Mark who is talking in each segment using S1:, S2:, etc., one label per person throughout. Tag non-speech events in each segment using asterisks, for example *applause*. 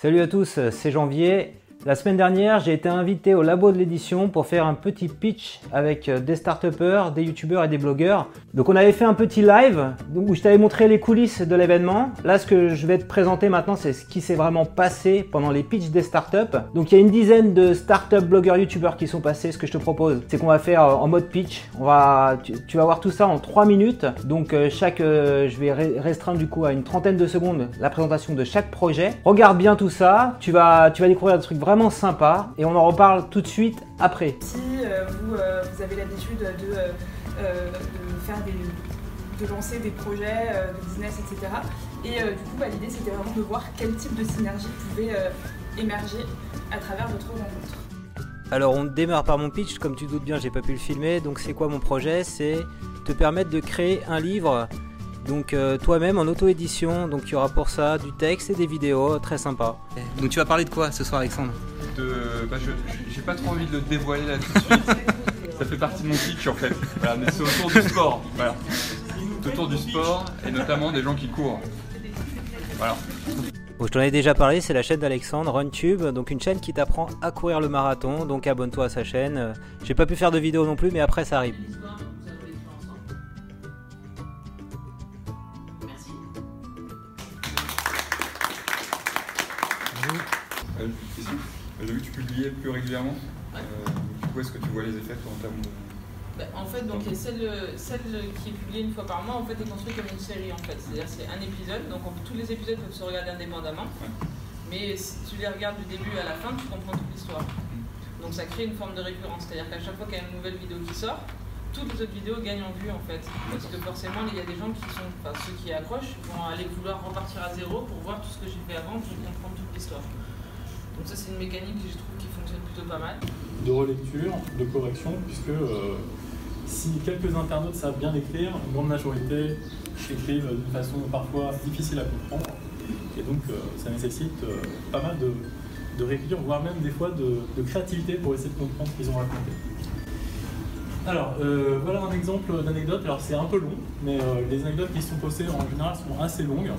S1: Salut à tous, c'est Janvier. La semaine dernière, j'ai été invité au labo de l'édition pour faire un petit pitch avec euh, des start des youtubeurs et des blogueurs. Donc on avait fait un petit live où je t'avais montré les coulisses de l'événement. Là, ce que je vais te présenter maintenant, c'est ce qui s'est vraiment passé pendant les pitchs des startups. Donc il y a une dizaine de startups, blogueurs, youtubeurs qui sont passés. Ce que je te propose, c'est qu'on va faire euh, en mode pitch. On va, tu, vas voir tout ça en 3 minutes. Donc euh, chaque, je vais restreindre du coup à une trentaine de secondes la présentation de chaque projet. Regarde bien tout ça. Tu vas, tu vas découvrir des trucs vraiment vraiment sympa et on en reparle tout de suite après.
S2: Si euh, vous, euh, vous, avez l'habitude de, euh, de, faire des, de lancer des projets de business, etc. Et du coup, bah, l'idée c'était vraiment de voir quel type de synergie pouvait émerger à travers votre rencontre.
S1: Alors on démarre par mon pitch, comme tu doutes bien j'ai pas pu le filmer, donc c'est quoi mon projet? C'est te permettre de créer un livre donc euh, toi-même en auto-édition, donc il y aura pour ça du texte et des vidéos, très sympa. Donc tu vas parler de quoi ce soir Alexandre?
S3: De, bah, J'ai pas trop envie de le dévoiler là tout de suite. *laughs* ça fait partie de mon pitch en fait. mais c'est autour du sport. Voilà. Autour du sport et notamment des gens qui courent. Voilà.
S1: Bon, je t'en ai déjà parlé, c'est la chaîne d'Alexandre, RunTube, donc une chaîne qui t'apprend à courir le marathon, donc abonne-toi à sa chaîne. J'ai pas pu faire de vidéo non plus, mais après ça arrive.
S3: J'ai vu que tu publiais plus régulièrement. Euh, du coup, est-ce que tu vois les effets en termes de.
S2: Bah, en fait, donc celle, celle qui est publiée une fois par mois, en fait, est construite comme une série en fait. C'est-à-dire c'est un épisode, donc tous les épisodes peuvent se regarder indépendamment. Mais si tu les regardes du début à la fin, tu comprends toute l'histoire. Mm. Donc ça crée une forme de récurrence, c'est-à-dire qu'à chaque fois qu'il y a une nouvelle vidéo qui sort, toutes les autres vidéos gagnent en vue en fait. Parce que forcément, il y a des gens qui sont, enfin ceux qui accrochent, vont aller vouloir repartir à zéro pour voir tout ce que j'ai fait avant, pour comprendre toute l'histoire. Donc ça c'est une mécanique que je trouve qui fonctionne plutôt pas mal.
S4: De relecture, de correction, puisque euh, si quelques internautes savent bien écrire, une grande majorité écrivent d'une façon parfois difficile à comprendre. Et donc euh, ça nécessite euh, pas mal de, de voire même des fois de créativité pour essayer de comprendre ce qu'ils ont raconté. Alors, voilà un exemple d'anecdote. Alors, c'est un peu long, mais les anecdotes qui sont postées en général sont assez longues.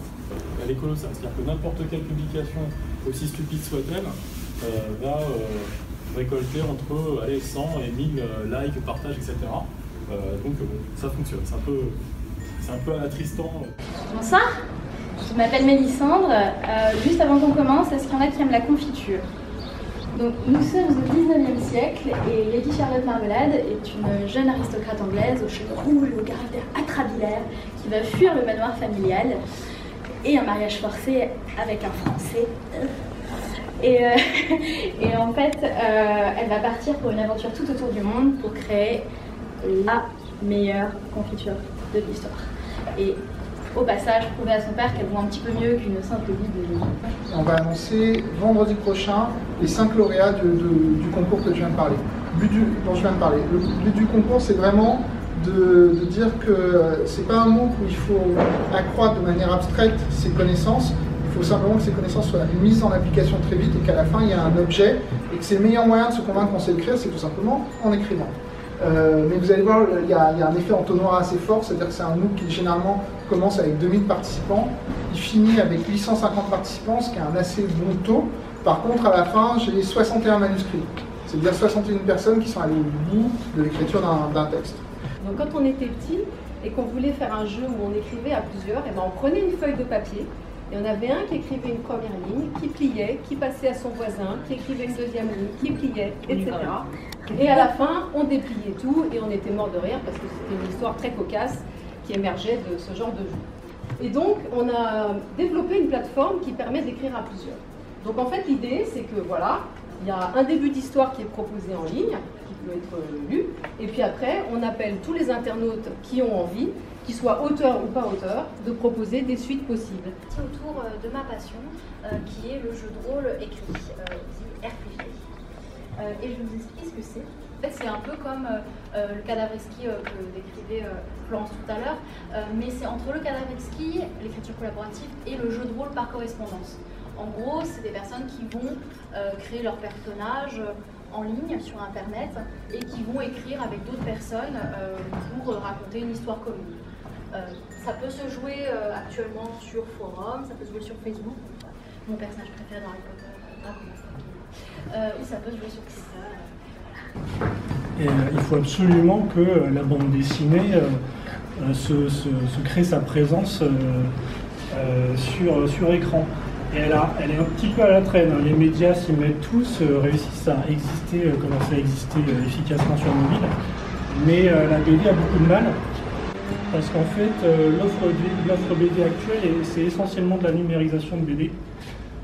S4: Elle est colossale, c'est-à-dire que n'importe quelle publication aussi stupide soit-elle, euh, va euh, récolter entre allez, 100 et 1000 euh, likes, partages, etc. donc ça fonctionne. C'est un peu, c'est un peu attristant.
S5: Bonsoir, je m'appelle Mélissandre. juste avant qu'on commence, est-ce qu'il y en a qui aiment la confiture? Donc, nous sommes au 19e siècle et Lady Charlotte Marmelade est une jeune aristocrate anglaise aux cheveux roux et au caractère atrabilaire qui va fuir le manoir familial et un mariage forcé avec un Français. Et, euh, *laughs* en fait, euh, elle va partir pour une aventure tout autour du monde pour créer la meilleure confiture de l'histoire. Et au passage, prouver à son père qu'elle vaut un petit peu mieux qu'une simple vie de
S6: On va annoncer vendredi prochain les cinq lauréats du concours que de parler. But dont je viens de parler. Le but du concours, c'est vraiment de, dire que c'est pas un MOOC où il faut accroître de manière abstraite ses connaissances, il faut simplement que ces connaissances soient mises en application très vite et qu'à la fin il y a un objet et que c'est le meilleur moyen de se convaincre qu'on sait écrire, c'est tout simplement en écrivant. Euh, mais vous allez voir, il y, a, un effet entonnoir assez fort, c'est-à-dire que c'est un MOOC qui généralement commence avec 2000 participants, il finit avec 850 participants, ce qui est un assez bon taux. Par contre, à la fin, j'ai 61 manuscrits, c'est-à-dire 61 personnes qui sont allées au bout de l'écriture d'un texte.
S7: Donc quand on était petit et qu'on voulait faire un jeu où on écrivait à plusieurs, eh ben on prenait une feuille de papier et on avait un qui écrivait une première ligne, qui pliait, qui passait à son voisin, qui écrivait une deuxième ligne, qui pliait, etc. Et à la fin, on dépliait tout et on était mort de rire parce que c'était une histoire très cocasse qui émergeait de ce genre de jeu. Et donc, on a développé une plateforme qui permet d'écrire à plusieurs. Donc en fait, l'idée, c'est que voilà, il y a un début d'histoire qui est proposé en ligne, peut être lu. Et puis après, on appelle tous les internautes qui ont envie, qu'ils soient auteurs ou pas auteurs, de proposer des suites possibles.
S5: Autour euh, de ma passion, euh, qui est le jeu de rôle écrit, euh, RPG. et je vous explique ce que c'est? En fait, c'est un peu comme le cadavre ski que décrivait Florence tout à l'heure, mais c'est entre le cadavre ski, l'écriture collaborative, et le jeu de rôle par correspondance. En gros, c'est des personnes qui vont créer leur personnage, en ligne sur Internet et qui vont écrire avec d'autres personnes pour raconter une histoire commune. Euh, ça peut se jouer euh, actuellement sur forum, ça peut se jouer sur Facebook.
S8: mon personnage préféré dans Harry Potter. Euh, oui, ça peut jouer sur
S9: euh, il faut absolument que la bande dessinée se, se- se crée sa présence sur, écran. Et elle, est un petit peu à la traîne. hein. Les médias s'y mettent tous, réussissent à exister, commencent à exister efficacement sur mobile. Mais la BD a beaucoup de mal. Parce qu'en fait, euh, l'offre BD actuelle, est- c'est essentiellement de la numérisation de BD.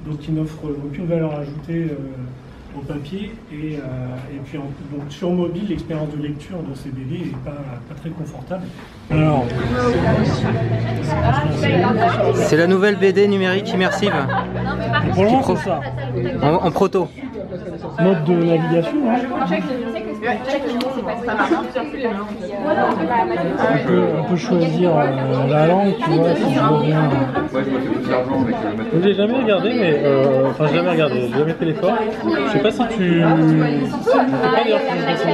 S9: Donc qui n'offre aucune valeur ajoutée euh, au papier. Et, euh, et puis en- donc, sur mobile, l'expérience de lecture de ces BD n'est pas, pas très confortable. Alors,
S1: C'est la nouvelle BD numérique immersive Qui
S9: c'est ça.
S1: en, en proto.
S9: Mode de navigation, hein. On, peut, on peut choisir euh, la langue, tu vois, si je reviens.
S10: Ouais, je
S11: l'ai jamais regardé, mais euh, enfin, j'ai jamais regardé, j'ai jamais fait l'effort. Je sais pas si tu. Je sais pas d'ailleurs si je dessin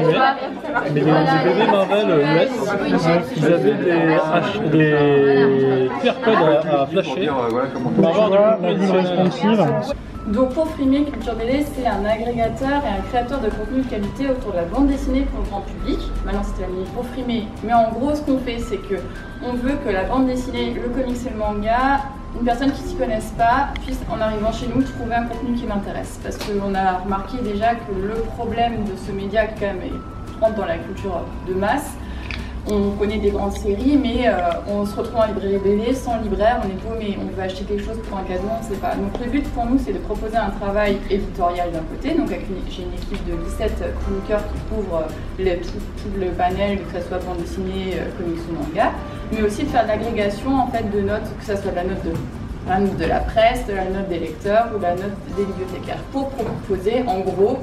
S11: mais les, les BD Marvel US, ils avaient des, H- des QR codes à, à
S10: Pour
S11: flasher
S10: dire, euh, voilà comment
S11: pour avoir du contenu additionnel.
S9: responsive.
S8: Donc pour Frimer, Culture BD, c'est un agrégateur et un créateur de contenu de qualité autour de la bande dessinée pour le grand public. Maintenant c'était la minute pour Frimer, mais en gros ce qu'on fait c'est que on veut que la bande dessinée, le comics et le manga, une personne qui s'y connaisse pas puisse en arrivant chez nous trouver un contenu qui l'intéresse. Parce qu'on a remarqué déjà que le problème de ce média qui quand même rentre dans la culture de masse, on connaît des grandes séries, mais euh, on se retrouve en librairie BD sans libraire, on est paumé, on veut acheter quelque chose pour un cadeau, on ne sait pas. Donc le but pour nous, c'est de proposer un travail éditorial d'un côté, donc j'ai une équipe de 17 chroniqueurs qui couvrent euh, tout, le panel, que ce soit bande dessinée, euh, comics ou manga, mais aussi de faire de l'agrégation en fait de notes, que ce soit de la note de la note de la presse, de la note des lecteurs ou la note des bibliothécaires, pour proposer en gros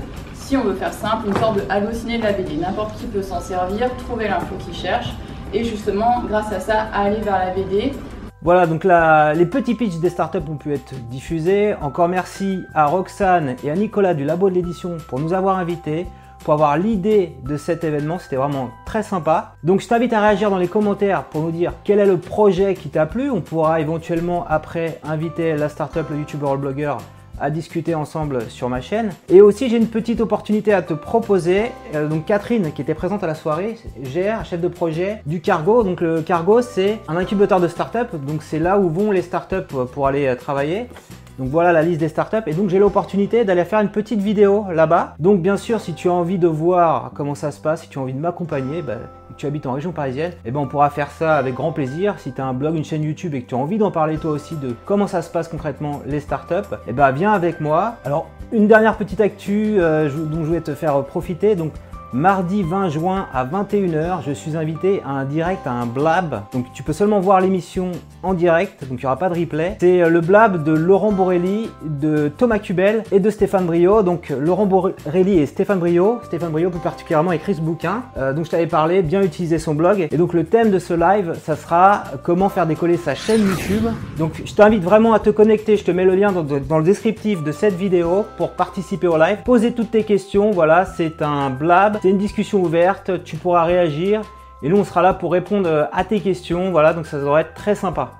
S8: si on veut faire simple, une sorte de halluciné de la BD. N'importe qui peut s'en servir, trouver l'info qu'il cherche, et justement, grâce à ça, aller vers la BD.
S1: Voilà, donc les petits pitchs des startups ont pu être diffusés. Encore merci à Roxane et à Nicolas du Labo de l'édition pour nous avoir invités, pour avoir l'idée de cet événement. C'était vraiment très sympa. Donc je t'invite à réagir dans les commentaires pour nous dire quel est le projet qui t'a plu. On pourra éventuellement après inviter la startup, le youtubeur, le blogueur à discuter ensemble sur ma chaîne. Et aussi, j'ai une petite opportunité à te proposer. Euh, donc, Catherine, qui était présente à la soirée, gère, chef de projet du Cargo. Donc, le Cargo, c'est un incubateur de start-up. Donc, c'est là où vont les start-up pour aller euh, travailler. Donc voilà la liste des startups et donc j'ai l'opportunité d'aller faire une petite vidéo là-bas. Donc bien sûr si tu as envie de voir comment ça se passe, si tu as envie de m'accompagner, bah, tu habites en région parisienne, et ben on pourra faire ça avec grand plaisir. Si tu as un blog, une chaîne YouTube et que tu as envie d'en parler toi aussi de comment ça se passe concrètement les startups, et ben viens avec moi. Alors une dernière petite actu euh, dont je voulais te faire profiter. Donc Mardi 20 juin à 21h, je suis invité à un direct, à un blab. Donc tu peux seulement voir l'émission en direct, donc il n'y aura pas de replay. C'est euh, le blab de Laurent Borelli, de Thomas Cubel et de Stéphane Brio. Donc Laurent Borelli et Stéphane Brio, Stéphane Brio plus particulièrement écrit ce bouquin. Euh, donc je t'avais parlé, bien utiliser son blog. Et donc le thème de ce live, ça sera comment faire décoller sa chaîne YouTube. Donc je t'invite vraiment à te connecter, je te mets le lien dans, dans le descriptif de cette vidéo pour participer au live. Poser toutes tes questions, voilà, c'est un blab, c'est une discussion ouverte, tu pourras réagir. Et nous on sera là pour répondre à tes questions, voilà, donc ça devrait être très sympa.